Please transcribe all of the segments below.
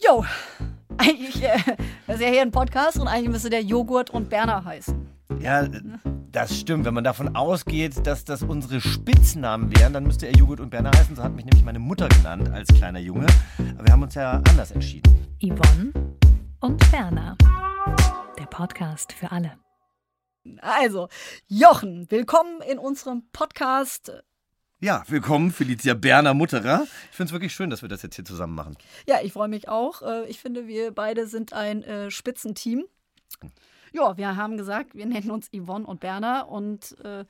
Jo, eigentlich, äh, das ist ja hier ein Podcast und eigentlich müsste der Joghurt und Berner heißen. Ja, das stimmt. Wenn man davon ausgeht, dass das unsere Spitznamen wären, dann müsste er Joghurt und Berner heißen. So hat mich nämlich meine Mutter genannt als kleiner Junge. Aber wir haben uns ja anders entschieden. Yvonne und Berner. Der Podcast für alle. Also, Jochen, willkommen in unserem Podcast. Ja, willkommen, Felicia Berner Mutterer. Ich finde es wirklich schön, dass wir das jetzt hier zusammen machen. Ja, ich freue mich auch. Äh, Ich finde, wir beide sind ein äh, Spitzenteam. Ja, wir haben gesagt, wir nennen uns Yvonne und Berner und äh,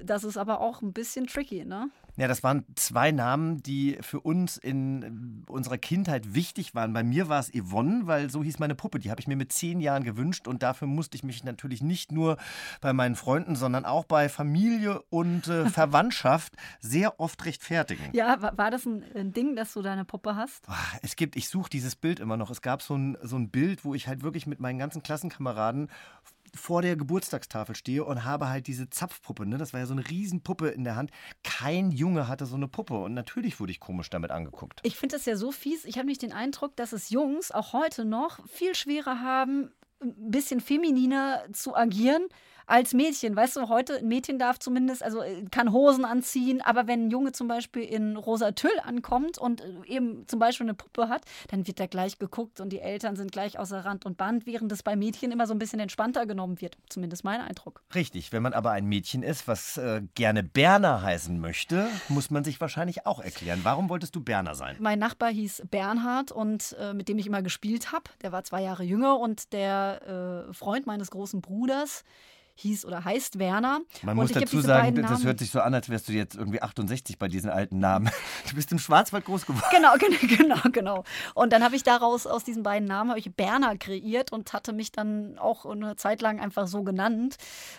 das ist aber auch ein bisschen tricky, ne? Ja, das waren zwei Namen, die für uns in unserer Kindheit wichtig waren. Bei mir war es Yvonne, weil so hieß meine Puppe. Die habe ich mir mit zehn Jahren gewünscht und dafür musste ich mich natürlich nicht nur bei meinen Freunden, sondern auch bei Familie und äh, Verwandtschaft sehr oft rechtfertigen. Ja, wa- war das ein, ein Ding, dass du deine Puppe hast? Ah, Es gibt, ich suche dieses Bild immer noch. Es gab so ein, so ein Bild, wo ich halt wirklich mit meinen ganzen Klassenkameraden vor der Geburtstagstafel stehe und habe halt diese Zapfpuppe. Ne? Das war ja so eine Riesenpuppe in der Hand. Kein Junge hatte so eine Puppe und natürlich wurde ich komisch damit angeguckt. Ich finde das ja so fies. Ich habe nicht den Eindruck, dass es Jungs auch heute noch viel schwerer haben, ein bisschen femininer zu agieren als Mädchen. Weißt du, heute ein Mädchen darf zumindest, also äh, kann Hosen anziehen, aber wenn ein Junge zum Beispiel in rosa Tüll ankommt und äh, eben zum Beispiel eine Puppe hat, dann wird da gleich geguckt und die Eltern sind gleich außer Rand und Band, während es bei Mädchen immer so ein bisschen entspannter genommen wird. Zumindest mein Eindruck. Richtig, wenn man aber ein Mädchen ist, was äh, gerne Berner heißen möchte, muss man sich wahrscheinlich auch erklären. Warum wolltest du Berner sein? Mein Nachbar hieß Bernhard und äh, mit dem ich immer gespielt habe. Der war zwei Jahre jünger und der äh, Freund meines großen Bruders hieß oder heißt Werner. Man und muss dazu sagen, das hört sich so an, als wärst du jetzt irgendwie 68 bei diesen alten Namen. Du bist im Schwarzwald groß geworden. Genau, genau, genau, genau. Und dann habe ich daraus, aus diesen beiden Namen, habe ich Berner kreiert und hatte mich dann auch eine Zeit lang einfach so genannt,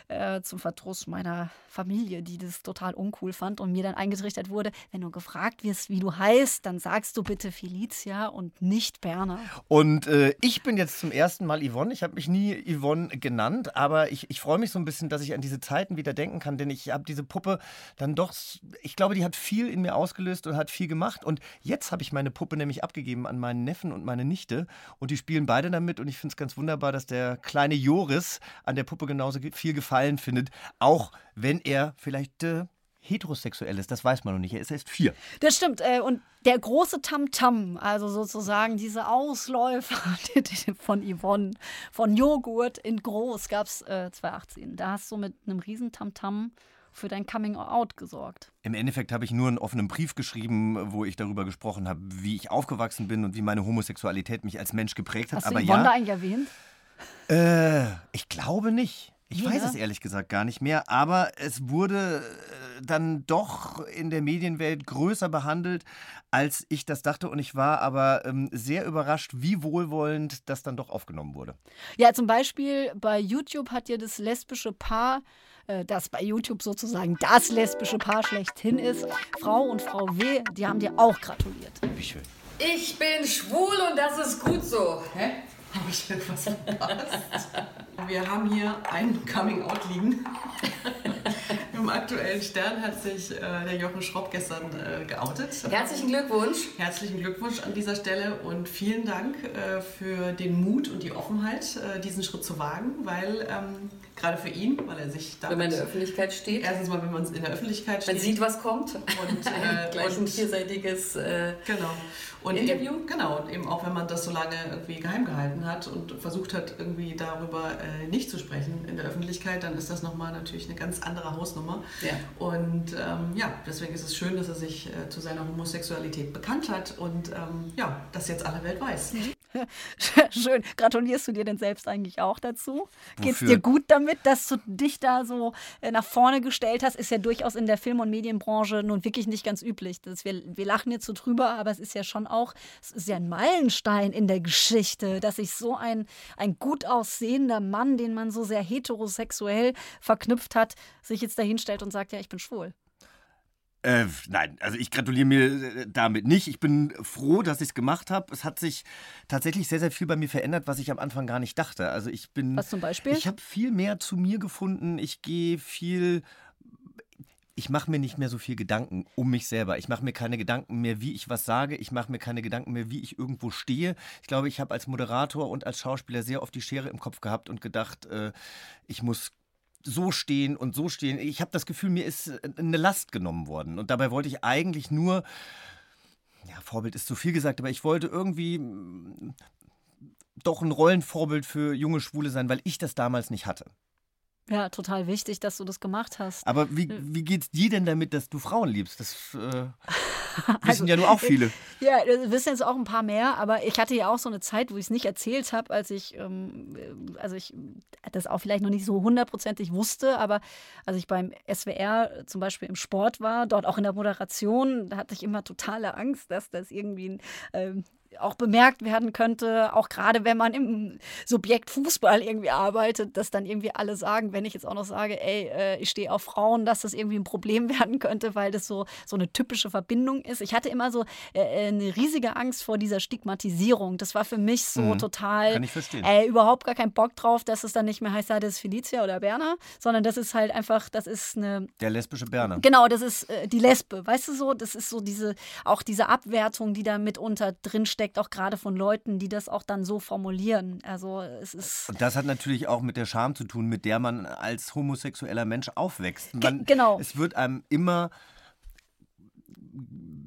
äh, zum Verdruss meiner Familie, die das total uncool fand und mir dann eingetrichtert wurde, wenn du gefragt wirst, wie du heißt, dann sagst du bitte Felicia und nicht Berner. Und äh, ich bin jetzt zum ersten Mal Yvonne. Ich habe mich nie Yvonne genannt, aber ich, ich freue mich so ein bisschen, dass ich an diese Zeiten wieder denken kann, denn ich habe diese Puppe dann doch, ich glaube, die hat viel in mir ausgelöst und hat viel gemacht. Und jetzt habe ich meine Puppe nämlich abgegeben an meinen Neffen und meine Nichte und die spielen beide damit. Und ich finde es ganz wunderbar, dass der kleine Joris an der Puppe genauso ge- viel Gefallen findet, auch wenn er vielleicht äh, heterosexuell ist. Das weiß man noch nicht. Er ist erst vier. Das stimmt. Äh, und der große Tamtam, also sozusagen diese Ausläufer von Yvonne, von Joghurt in groß, gab es äh, 2018. Da hast du mit einem riesen Tamtam für dein Coming Out gesorgt. Im Endeffekt habe ich nur einen offenen Brief geschrieben, wo ich darüber gesprochen habe, wie ich aufgewachsen bin und wie meine Homosexualität mich als Mensch geprägt hat. Hast Aber du Yvonne ja, eigentlich erwähnt? äh, ich glaube nicht. Ich Nee, weiß es ehrlich gesagt gar nicht mehr, aber es wurde äh, dann doch in der Medienwelt größer behandelt, als ich das dachte. Und ich war aber ähm, sehr überrascht, wie wohlwollend das dann doch aufgenommen wurde. Ja, zum Beispiel bei YouTube hat ja das lesbische Paar, äh, das bei YouTube sozusagen das lesbische Paar schlechthin ist, Frau und Frau W., die haben dir auch gratuliert. Wie schön. Ich bin schwul und das ist gut so. Hä? Habe ich irgendwas verpasst? Wir haben hier ein Coming-out liegen. Im aktuellen Stern hat sich äh, der Jochen Schropp gestern äh, geoutet. Herzlichen Glückwunsch. Herzlichen Glückwunsch an dieser Stelle und vielen Dank äh, für den Mut und die Offenheit, äh, diesen Schritt zu wagen, weil ähm, gerade für ihn, weil er sich Wenn man in der Öffentlichkeit steht, erstens mal, wenn man in der Öffentlichkeit steht, man sieht, was kommt. Und, äh, Ein gleich ein vierseitiges äh, Genau. Und Interview? Eben, genau, und eben auch wenn man das so lange irgendwie geheim gehalten hat und versucht hat, irgendwie darüber äh, nicht zu sprechen in der Öffentlichkeit, dann ist das nochmal natürlich eine ganz andere Hausnummer. Ja. Und ähm, ja, deswegen ist es schön, dass er sich äh, zu seiner Homosexualität bekannt hat und ähm, ja, das jetzt alle Welt weiß. Schön. Gratulierst du dir denn selbst eigentlich auch dazu? Geht's Wofür? dir gut damit, dass du dich da so äh, nach vorne gestellt hast? Ist ja durchaus in der Film- und Medienbranche nun wirklich nicht ganz üblich. Das, wir, wir lachen jetzt so drüber, aber es ist ja schon auch, es ist ja ein Meilenstein in der Geschichte, dass sich so ein, ein gut aussehender Mann, den man so sehr heterosexuell verknüpft hat, sich jetzt dahinstellt und sagt, ja, ich bin schwul. Äh, nein, also ich gratuliere mir äh, damit nicht. Ich bin froh, dass ich es gemacht habe. Es hat sich tatsächlich sehr, sehr viel bei mir verändert, was ich am Anfang gar nicht dachte. Also ich bin. Was zum Beispiel? Ich habe viel mehr zu mir gefunden. Ich gehe viel. Ich mache mir nicht mehr so viel Gedanken um mich selber. Ich mache mir keine Gedanken mehr, wie ich was sage. Ich mache mir keine Gedanken mehr, wie ich irgendwo stehe. Ich glaube, ich habe als Moderator und als Schauspieler sehr oft die Schere im Kopf gehabt und gedacht, äh, ich muss so stehen und so stehen. Ich habe das Gefühl, mir ist äh, eine Last genommen worden. Und dabei wollte ich eigentlich nur, ja, Vorbild ist zu viel gesagt, aber ich wollte irgendwie mm, doch ein Rollenvorbild für junge Schwule sein, weil ich das damals nicht hatte. Ja, total wichtig, dass du das gemacht hast. Aber wie, wie geht's dir denn damit, dass du Frauen liebst? Das äh, wissen Also, ja nur auch viele. Ja, das wissen jetzt auch ein paar mehr, aber ich hatte ja auch so eine Zeit, wo ich es nicht erzählt habe, als ich, ähm, also ich das auch vielleicht noch nicht so hundertprozentig wusste, aber als ich beim SWR zum Beispiel im Sport war, dort auch in der Moderation, da hatte ich immer totale Angst, dass das irgendwie ein ähm, auch bemerkt werden könnte, auch gerade wenn man im Subjekt Fußball irgendwie arbeitet, dass dann irgendwie alle sagen, wenn ich jetzt auch noch sage, ey, äh, ich stehe auf Frauen, dass das irgendwie ein Problem werden könnte, weil das so, so eine typische Verbindung ist. Ich hatte immer so äh, eine riesige Angst vor dieser Stigmatisierung. Das war für mich so Mhm. total, Kann ich verstehen. äh, überhaupt gar keinen Bock drauf, dass es dann nicht mehr heißt, ja, das ist Felicia oder Berner, sondern das ist halt einfach, das ist eine Der lesbische Berner. Genau, das ist äh, die Lesbe, weißt du so? Das ist so diese, auch diese Abwertung, die da mitunter drinsteckt, auch gerade von Leuten, die das auch dann so formulieren. Also es ist. Und das hat natürlich auch mit der Scham zu tun, mit der man als homosexueller Mensch aufwächst. Man, genau. Es wird einem immer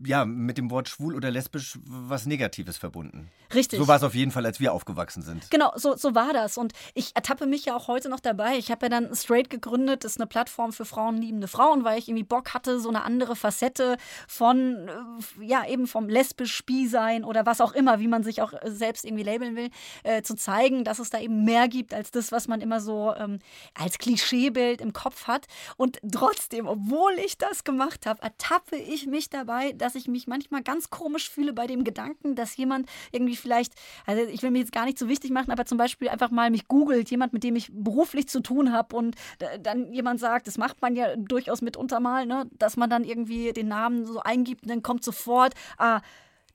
ja, mit dem Wort schwul oder lesbisch was Negatives verbunden. Richtig. So war es auf jeden Fall, als wir aufgewachsen sind. Genau, so, so war das. Und ich ertappe mich ja auch heute noch dabei. Ich habe ja dann Straight gegründet. Das ist eine Plattform für frauenliebende Frauen, weil ich irgendwie Bock hatte, so eine andere Facette von, äh, ja, eben vom lesbisch Spie sein oder was auch immer, wie man sich auch äh, selbst irgendwie labeln will, äh, zu zeigen, dass es da eben mehr gibt als das, was man immer so ähm, als Klischeebild im Kopf hat. Und trotzdem, obwohl ich das gemacht habe, ertappe ich mich dabei, dass ich mich manchmal ganz komisch fühle bei dem Gedanken, dass jemand irgendwie vielleicht, also ich will mich jetzt gar nicht so wichtig machen, aber zum Beispiel einfach mal mich googelt, jemand, mit dem ich beruflich zu tun habe und dann jemand sagt, das macht man ja durchaus mitunter mal, ne, dass man dann irgendwie den Namen so eingibt und dann kommt sofort, ah,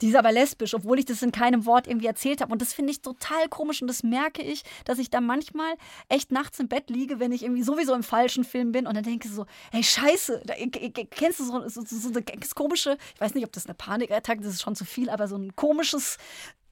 die ist aber lesbisch, obwohl ich das in keinem Wort irgendwie erzählt habe. Und das finde ich total komisch und das merke ich, dass ich da manchmal echt nachts im Bett liege, wenn ich irgendwie sowieso im falschen Film bin und dann denke so, ey, scheiße, da, kennst du so, so, so, so eine komische, ich weiß nicht, ob das eine Panikattacke, das ist schon zu viel, aber so ein komisches,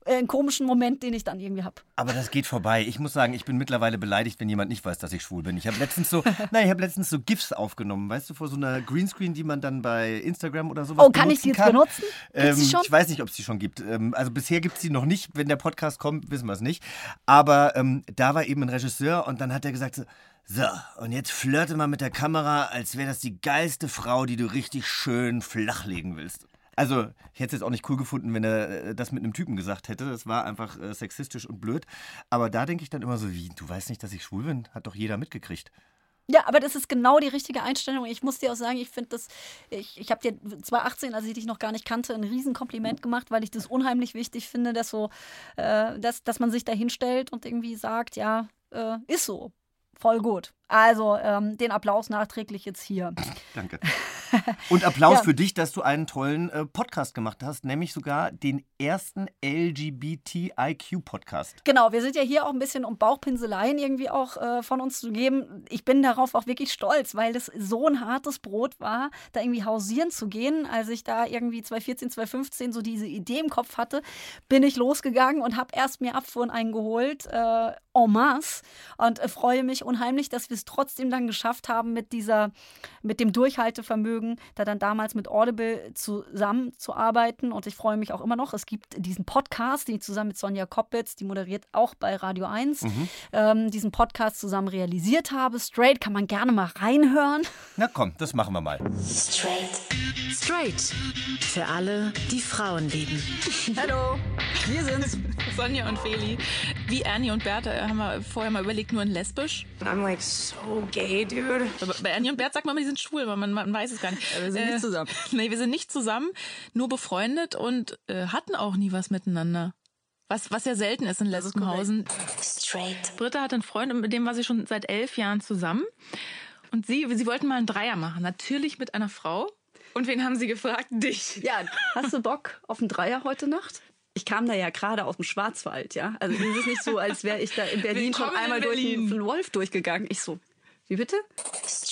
äh, einen komischen Moment, den ich dann irgendwie habe. Aber das geht vorbei. Ich muss sagen, ich bin mittlerweile beleidigt, wenn jemand nicht weiß, dass ich schwul bin. Ich habe letztens so, nein, ich habe letztens so GIFs aufgenommen, weißt du, vor so einer Greenscreen, die man dann bei Instagram oder sowas Oh, kann ich die benutzen jetzt benutzen? Gibt's Ähm? Ich weiß nicht, ob es die schon gibt. Ähm, also bisher gibt es die noch nicht. Wenn der Podcast kommt, wissen wir es nicht. Aber ähm, da war eben ein Regisseur und dann hat er gesagt so, so, und jetzt flirte mal mit der Kamera, als wäre das die geilste Frau, die du richtig schön flachlegen willst. Also, ich hätte es jetzt auch nicht cool gefunden, wenn er äh, das mit einem Typen gesagt hätte. Das war einfach äh, sexistisch und blöd. Aber da denke ich dann immer so, wie, du weißt nicht, dass ich schwul bin? Hat doch jeder mitgekriegt. Ja, aber das ist genau die richtige Einstellung. Ich muss dir auch sagen, ich finde das, ich, ich habe dir 2018, als ich dich noch gar nicht kannte, ein Riesenkompliment gemacht, weil ich das unheimlich wichtig finde, dass so, äh, dass, dass man sich da hinstellt und irgendwie sagt, ja, äh, ist so. Voll gut. Also ähm, den Applaus nachträglich jetzt hier. Danke. Und Applaus Ja. für dich, dass du einen tollen äh, Podcast gemacht hast, nämlich sogar den ersten LGBTIQ-Podcast. Genau, wir sind ja hier auch ein bisschen, um Bauchpinseleien irgendwie auch äh, von uns zu geben. Ich bin darauf auch wirklich stolz, weil das so ein hartes Brot war, da irgendwie hausieren zu gehen. Als ich da irgendwie 2014, 2015 so diese Idee im Kopf hatte, bin ich losgegangen und habe erst mir Abfuhren eingeholt, äh, en masse. Und äh, freue mich unheimlich, dass wir es trotzdem dann geschafft haben mit dieser, mit dem Durchhaltevermögen, da dann damals mit Audible zusammenzuarbeiten. Und ich freue mich auch immer noch. Es gibt diesen Podcast, den ich zusammen mit Sonja Koppitz, die moderiert auch bei Radio 1, ähm, diesen Podcast zusammen realisiert habe. Straight kann man gerne mal reinhören. Na komm, das machen wir mal. Straight. Für alle, die Frauen lieben. Hallo. Wir sind's. Sonja und Feli. Wie Ernie und Bertha haben wir vorher mal überlegt, nur in lesbisch. I'm like so gay, dude. Aber bei Ernie und Bert sagt man immer, die sind schwul, aber man, man weiß es gar nicht. wir sind nicht zusammen. Nee, wir sind nicht zusammen, nur befreundet und äh, hatten auch nie was miteinander. Was, was ja selten ist in Lesbenhausen. Straight. Britta hat einen Freund, mit dem war sie schon seit elf Jahren zusammen. Und sie, sie wollten mal einen Dreier machen. Natürlich mit einer Frau. Und wen haben sie gefragt? Dich. Ja, hast du Bock auf einen Dreier heute Nacht? Ich kam da ja gerade aus dem Schwarzwald, ja. Also es ist nicht so, als wäre ich da in Berlin schon Willkommen in einmal durch Berlin. den Wolf durchgegangen. Ich so, wie bitte?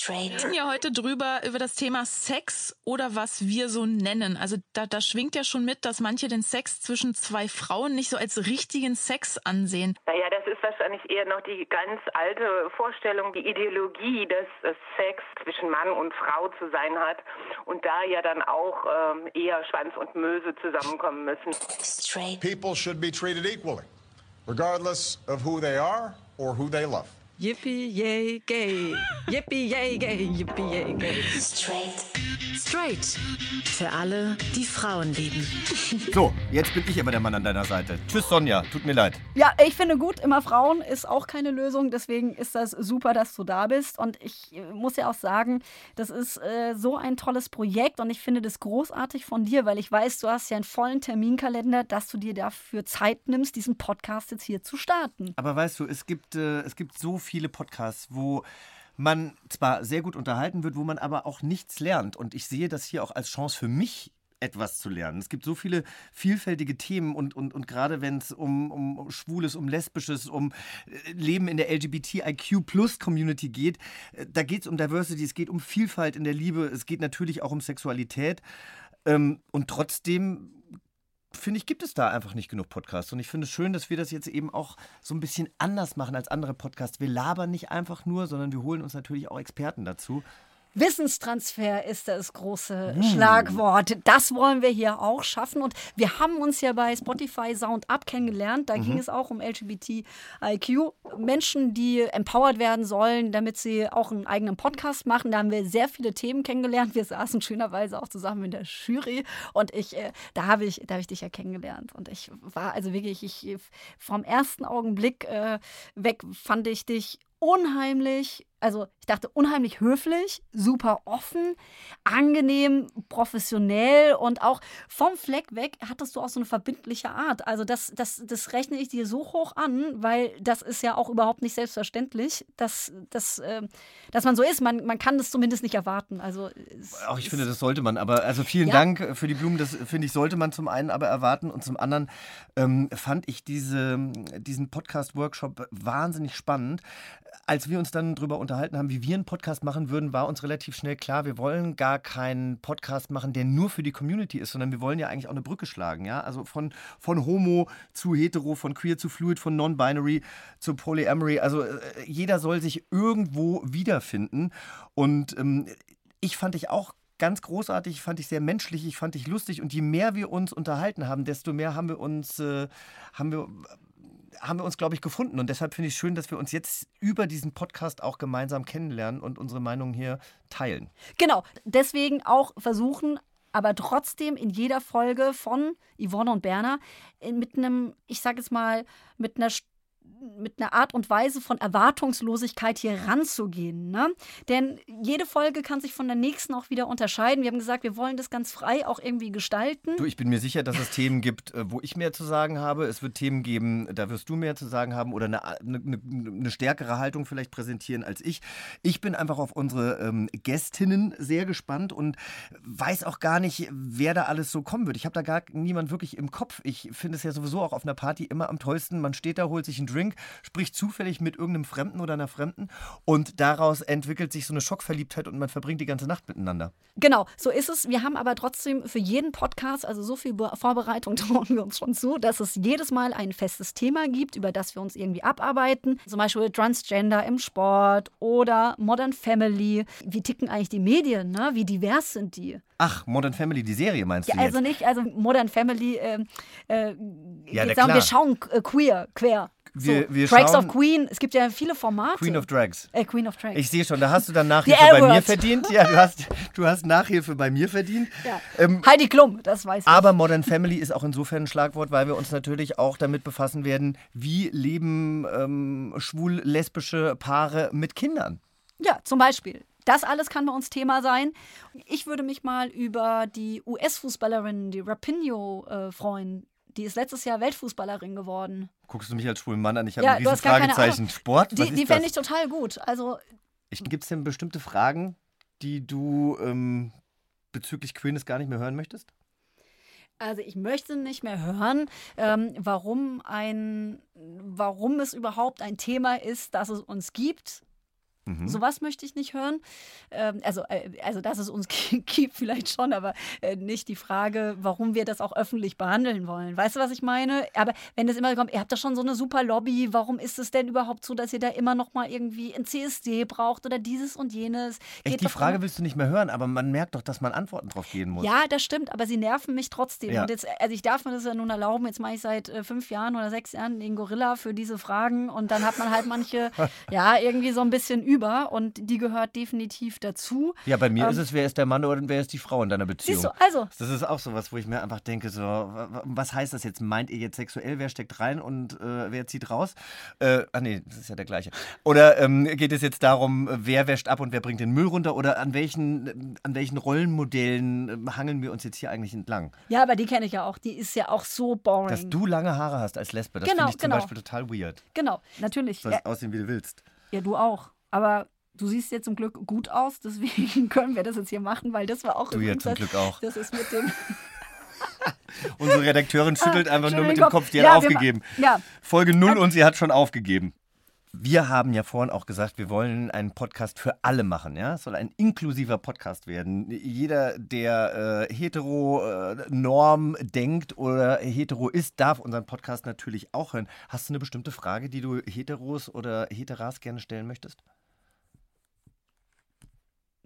Wir reden ja heute drüber über das Thema Sex oder was wir so nennen. Also da, da schwingt ja schon mit, dass manche den Sex zwischen zwei Frauen nicht so als richtigen Sex ansehen. Naja, das ist wahrscheinlich eher noch die ganz alte Vorstellung, die Ideologie, dass Sex zwischen Mann und Frau zu sein hat und da ja dann auch ähm, eher Schwanz und Möse zusammenkommen müssen. People should be treated equally, regardless of who they are or who they love. Yippie, yay, gay. Yippie, yay, gay. Yippie, yay, gay. Straight. Für alle, die Frauen lieben. So, jetzt bin ich aber der Mann an deiner Seite. Tschüss, Sonja. Tut mir leid. Ja, ich finde gut, immer Frauen ist auch keine Lösung. Deswegen ist das super, dass du da bist. Und ich äh, muss ja auch sagen, das ist äh, so ein tolles Projekt und ich finde das großartig von dir, weil ich weiß, du hast ja einen vollen Terminkalender, dass du dir dafür Zeit nimmst, diesen Podcast jetzt hier zu starten. Aber weißt du, es gibt, äh, es gibt so viele Podcasts, wo man zwar sehr gut unterhalten wird, wo man aber auch nichts lernt. Und ich sehe das hier auch als Chance für mich, etwas zu lernen. Es gibt so viele vielfältige Themen und, und, und gerade wenn es um, um Schwules, um Lesbisches, um äh, Leben in der LGBTIQ-Plus-Community geht, äh, da geht es um Diversity, es geht um Vielfalt in der Liebe, es geht natürlich auch um Sexualität. Ähm, und trotzdem finde ich, gibt es da einfach nicht genug Podcasts. Und ich finde es schön, dass wir das jetzt eben auch so ein bisschen anders machen als andere Podcasts. Wir labern nicht einfach nur, sondern wir holen uns natürlich auch Experten dazu. Wissenstransfer ist das große Schlagwort. Das wollen wir hier auch schaffen. Und wir haben uns ja bei Spotify Sound Up kennengelernt. Da ging es auch um LGBTIQ. Menschen, die empowered werden sollen, damit sie auch einen eigenen Podcast machen. Da haben wir sehr viele Themen kennengelernt. Wir saßen schönerweise auch zusammen in der Jury. Und ich, äh, da habe ich, da habe ich dich ja kennengelernt. Und ich war also wirklich, ich vom ersten Augenblick äh, weg fand ich dich unheimlich, also ich dachte unheimlich höflich, super offen, angenehm, professionell und auch vom Fleck weg hattest du auch so eine verbindliche Art. Also das, das, das rechne ich dir so hoch an, weil das ist ja auch überhaupt nicht selbstverständlich, dass, dass, äh, dass man so ist. Man, man kann das zumindest nicht erwarten. Also es Auch ich finde, das sollte man. Aber also vielen Ja. Dank für die Blumen. Das finde ich, sollte man zum einen aber erwarten. Und zum anderen ähm, fand ich diese, diesen Podcast-Workshop wahnsinnig spannend. Als wir uns dann darüber unterhalten haben, wie wir einen Podcast machen würden, war uns relativ schnell klar, wir wollen gar keinen Podcast machen, der nur für die Community ist, sondern wir wollen ja eigentlich auch eine Brücke schlagen. Ja? Also von, von Homo zu Hetero, von Queer zu Fluid, von Non-Binary zu Polyamory. Also äh, jeder soll sich irgendwo wiederfinden. Und ähm, ich fand dich auch ganz großartig, fand ich sehr menschlich, ich fand dich lustig und je mehr wir uns unterhalten haben, desto mehr haben wir uns, äh, haben wir, haben wir uns, glaube ich, gefunden. Und deshalb finde ich schön, dass wir uns jetzt über diesen Podcast auch gemeinsam kennenlernen und unsere Meinungen hier teilen. Genau, deswegen auch versuchen, aber trotzdem in jeder Folge von Yvonne und Berner mit einem, ich sage jetzt mal, mit einer mit einer Art und Weise von Erwartungslosigkeit hier ranzugehen. Ne? Denn jede Folge kann sich von der nächsten auch wieder unterscheiden. Wir haben gesagt, wir wollen das ganz frei auch irgendwie gestalten. Du, ich bin mir sicher, dass es Themen gibt, äh, wo ich mehr zu sagen habe. Es wird Themen geben, da wirst du mehr zu sagen haben oder eine, eine, eine stärkere Haltung vielleicht präsentieren als ich. Ich bin einfach auf unsere ähm, Gästinnen sehr gespannt und weiß auch gar nicht, wer da alles so kommen wird. Ich habe da gar niemand wirklich im Kopf. Ich finde es ja sowieso auch auf einer Party immer am tollsten. Man steht da, holt sich einen Drink, spricht zufällig mit irgendeinem Fremden oder einer Fremden und daraus entwickelt sich so eine Schockverliebtheit und man verbringt die ganze Nacht miteinander. Genau, so ist es. Wir haben aber trotzdem für jeden Podcast, also so viel Be- Vorbereitung trauen wir uns schon zu, dass es jedes Mal ein festes Thema gibt, über das wir uns irgendwie abarbeiten. Zum Beispiel Transgender im Sport oder Modern Family. Wie ticken eigentlich die Medien? Ne? Wie divers sind die? Ach, Modern Family, die Serie meinst Ja, du jetzt? also nicht, also Modern Family, ähm, äh, Ja, sagen wir schauen äh, queer, quer. Wir, so, wir schauen of Queen, es gibt ja viele Formate. Queen of Drags. Äh, Queen of Drags. Ich sehe schon, da hast du dann Nachhilfe bei mir verdient. Ja, du hast, du hast Nachhilfe bei mir verdient. ja. Ähm, Heidi Klum, das weiß ich. aber Modern Family ist auch insofern ein Schlagwort, weil wir uns natürlich auch damit befassen werden, wie leben ähm, schwul-lesbische Paare mit Kindern. Ja, zum Beispiel. Das alles kann bei uns Thema sein. Ich würde mich mal über die US-Fußballerin, die Rapinoe, äh, freuen. Die ist letztes Jahr Weltfußballerin geworden. Guckst du mich als schwulen Mann an? Ich habe Ja, ein riesen Fragezeichen. Sport? Was Die, die fände das? ich total gut. Also, Gibt es denn bestimmte Fragen, die du ähm, bezüglich Queerness gar nicht mehr hören möchtest? also ich möchte nicht mehr hören, ähm, warum ein, warum es überhaupt ein Thema ist, dass es uns gibt. Mhm. Sowas möchte ich nicht hören. Ähm, also, äh, also, dass es uns gibt, vielleicht schon, aber äh, nicht die Frage, warum wir das auch öffentlich behandeln wollen. Weißt du, was ich meine? Aber wenn das immer kommt, ihr habt da schon so eine super Lobby, warum ist es denn überhaupt so, dass ihr da immer noch mal irgendwie ein CSD braucht oder dieses und jenes? Echt, die Frage immer- willst du nicht mehr hören, aber man merkt doch, dass man Antworten drauf geben muss. Ja, das stimmt, aber sie nerven mich trotzdem. Ja. Und jetzt, also ich darf mir das ja nun erlauben, jetzt mache ich seit äh, fünf Jahren oder sechs Jahren den Gorilla für diese Fragen und dann hat man halt manche, ja, irgendwie so ein bisschen über und die gehört definitiv dazu. Ja, bei mir Ähm, ist es, wer ist der Mann oder wer ist die Frau in deiner Beziehung? Siehst du, also, Das ist auch sowas, wo ich mir einfach denke, so, wa- wa- was heißt das jetzt? Meint ihr jetzt sexuell, wer steckt rein und äh, wer zieht raus? Äh, ah nee, das ist ja der gleiche. Oder ähm, geht es jetzt darum, wer wäscht ab und wer bringt den Müll runter? Oder an welchen, an welchen Rollenmodellen ähm, hangeln wir uns jetzt hier eigentlich entlang? ja, aber die kenne ich ja auch. Die ist ja auch so boring. Dass du lange Haare hast als Lesbe, das Genau, finde ich zum genau. Beispiel total weird. Genau, natürlich. Du sollst Ja, aussehen, wie du willst. ja, du auch. Aber du siehst jetzt zum Glück gut aus, deswegen können wir das jetzt hier machen, weil das war auch Du ja zum Glück auch. Das ist mit dem. Unsere Redakteurin schüttelt einfach nur mit dem Kopf. Die Ja, hat aufgegeben. ja. Folge 0 und sie hat schon aufgegeben. Wir haben ja vorhin auch gesagt, wir wollen einen Podcast für alle machen. Ja? Es soll ein inklusiver Podcast werden. Jeder, der äh, hetero-Norm denkt oder hetero ist, darf unseren Podcast natürlich auch hören. Hast du eine bestimmte Frage, die du Heteros oder Heteras gerne stellen möchtest?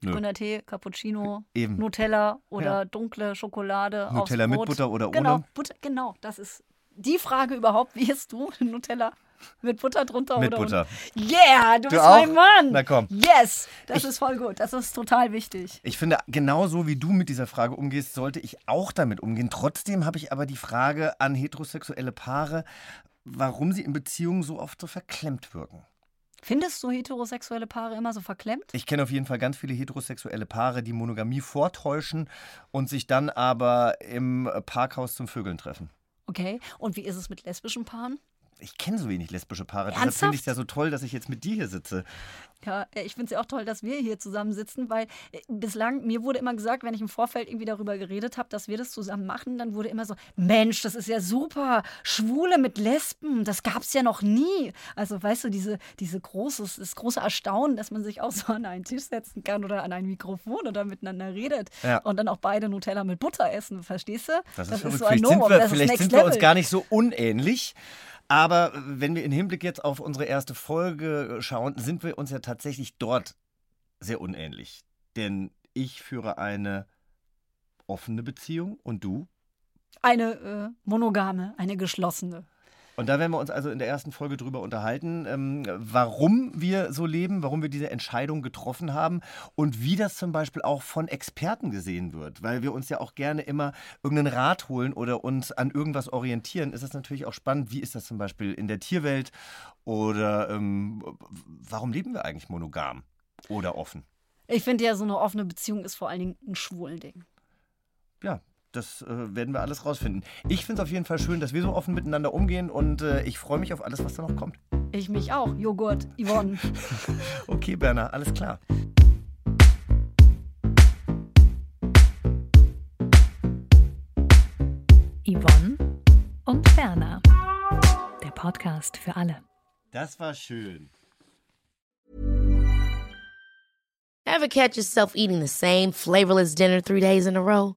Nö. Grüner Tee, Cappuccino, Eben. Nutella oder Ja. dunkle Schokolade. Nutella mit Brot. Butter oder genau, ohne? Butter, genau, das ist die Frage überhaupt. Wie isst du Nutella? Mit Butter drunter Mit oder Butter. ohne? Yeah, du, Du bist auch? mein Mann. Na komm. Yes, das Ich- ist voll gut. Das ist total wichtig. Ich finde, genauso wie du mit dieser Frage umgehst, sollte ich auch damit umgehen. Trotzdem habe ich aber die Frage an heterosexuelle Paare, warum sie in Beziehungen so oft so verklemmt wirken. Findest du heterosexuelle Paare immer so verklemmt? Ich kenne auf jeden Fall ganz viele heterosexuelle Paare, die Monogamie vortäuschen und sich dann aber im Parkhaus zum Vögeln treffen. Okay. Und wie ist es mit lesbischen Paaren? Ich kenne so wenig lesbische Paare. Deshalb Ernsthaft? finde ich es ja so toll, dass ich jetzt mit dir hier sitze. Ja, äh, ich finde es ja auch toll, dass wir hier zusammensitzen, weil äh, bislang, mir wurde immer gesagt, wenn ich im Vorfeld irgendwie darüber geredet habe, dass wir das zusammen machen, dann wurde immer so, Mensch, das ist ja super, Schwule mit Lesben, das gab es ja noch nie. Also weißt du, diese, diese großes, das große Erstaunen, dass man sich auch so an einen Tisch setzen kann oder an ein Mikrofon oder miteinander redet Ja. und dann auch beide Nutella mit Butter essen, verstehst du? Das ist verrückt. so ein vielleicht sind Novum, wir, das ist vielleicht Next sind wir uns gar nicht so unähnlich. Aber wenn wir in Hinblick jetzt auf unsere erste Folge schauen, sind wir uns ja tatsächlich dort sehr unähnlich. Denn ich führe eine offene Beziehung und du? Eine äh, monogame, eine geschlossene. Und da werden wir uns also in der ersten Folge drüber unterhalten, ähm, warum wir so leben, warum wir diese Entscheidung getroffen haben und wie das zum Beispiel auch von Experten gesehen wird. Weil wir uns ja auch gerne immer irgendeinen Rat holen oder uns an irgendwas orientieren, ist es natürlich auch spannend, wie ist das zum Beispiel in der Tierwelt oder ähm, warum leben wir eigentlich monogam oder offen? Ich finde ja, so eine offene Beziehung ist vor allen Dingen ein schwulen Ding. Ja, das äh, werden wir alles rausfinden. Ich finde es auf jeden Fall schön, dass wir so offen miteinander umgehen und äh, ich freue mich auf alles, was da noch kommt. Ich mich auch. Joghurt, Yvonne. Okay, Berner, alles klar. Yvonne und Berna. Der Podcast für alle. Das war schön. Ever catch yourself eating the same flavorless dinner three days in a row?